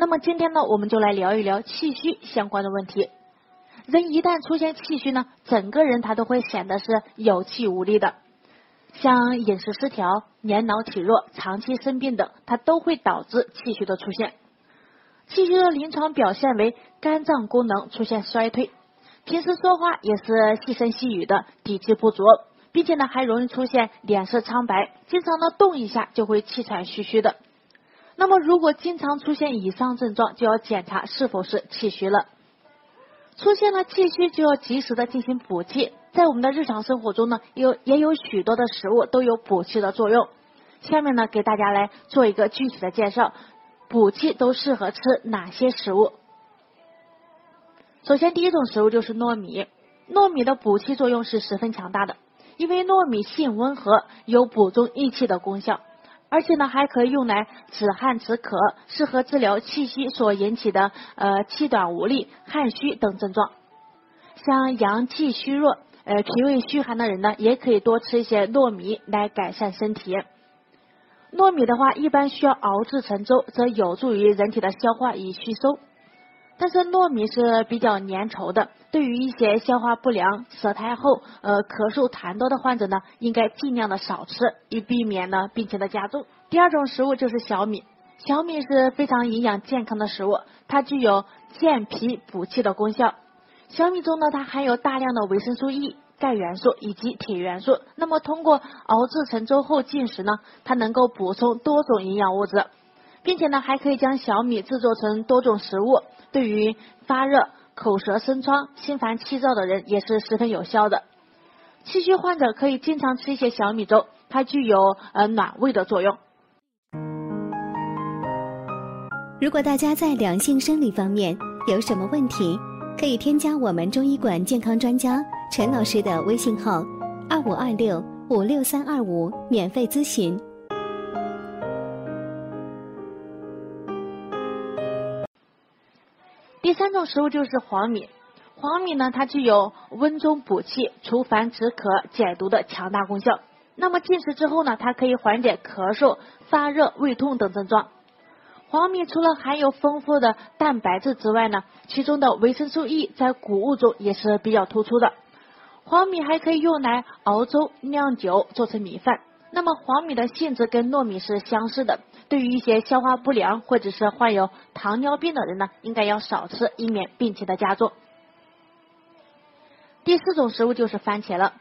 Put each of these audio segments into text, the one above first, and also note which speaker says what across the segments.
Speaker 1: 那么今天呢，我们就来聊一聊气虚相关的问题。人一旦出现气虚呢，整个人他都会显得是有气无力的。像饮食失调、年老体弱、长期生病等，它都会导致气虚的出现。气虚的临床表现为肝脏功能出现衰退，平时说话也是细声细语的，底气不足，并且呢还容易出现脸色苍白，经常呢动一下就会气喘吁吁的。那么如果经常出现以上症状，就要检查是否是气虚了。出现了气虚，就要及时的进行补气。在我们的日常生活中呢，有也有许多的食物都有补气的作用。下面呢，给大家来做一个具体的介绍，补气都适合吃哪些食物？首先，第一种食物就是糯米。糯米的补气作用是十分强大的，因为糯米性温和，有补中益气的功效，而且呢，还可以用来止汗止咳，适合治疗气虚所引起的呃气短无力、汗虚等症状。像阳气虚弱。呃，脾胃虚寒的人呢，也可以多吃一些糯米来改善身体。糯米的话，一般需要熬制成粥，则有助于人体的消化与吸收。但是糯米是比较粘稠的，对于一些消化不良、舌苔厚、呃咳嗽痰多的患者呢，应该尽量的少吃，以避免呢病情的加重。第二种食物就是小米，小米是非常营养健康的食物，它具有健脾补气的功效。小米中呢，它含有大量的维生素 E、钙元素以及铁元素。那么通过熬制成粥后进食呢，它能够补充多种营养物质，并且呢，还可以将小米制作成多种食物，对于发热、口舌生疮、心烦气躁的人也是十分有效的。气虚患者可以经常吃一些小米粥，它具有呃暖胃的作用。
Speaker 2: 如果大家在两性生理方面有什么问题？可以添加我们中医馆健康专家陈老师的微信号：二五二六五六三二五，免费咨询。
Speaker 1: 第三种食物就是黄米，黄米呢，它具有温中补气、除烦止渴、解毒的强大功效。那么进食之后呢，它可以缓解咳嗽、发热、胃痛等症状。黄米除了含有丰富的蛋白质之外呢，其中的维生素 E 在谷物中也是比较突出的。黄米还可以用来熬粥、酿酒、做成米饭。那么黄米的性质跟糯米是相似的，对于一些消化不良或者是患有糖尿病的人呢，应该要少吃，以免病情的加重。第四种食物就是番茄了。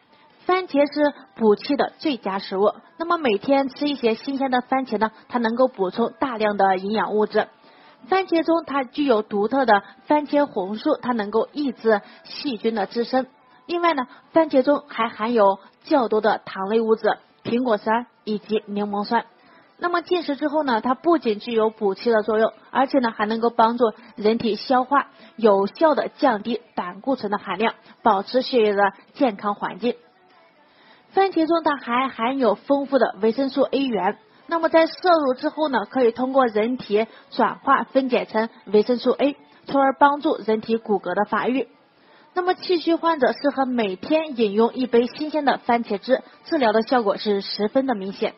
Speaker 1: 番茄是补气的最佳食物。那么每天吃一些新鲜的番茄呢，它能够补充大量的营养物质。番茄中它具有独特的番茄红素，它能够抑制细菌的滋生。另外呢，番茄中还含有较多的糖类物质、苹果酸以及柠檬酸。那么进食之后呢，它不仅具有补气的作用，而且呢还能够帮助人体消化，有效的降低胆固醇的含量，保持血液的健康环境。番茄中它还含有丰富的维生素 A 源，那么在摄入之后呢，可以通过人体转化分解成维生素 A，从而帮助人体骨骼的发育。那么气虚患者适合每天饮用一杯新鲜的番茄汁，治疗的效果是十分的明显。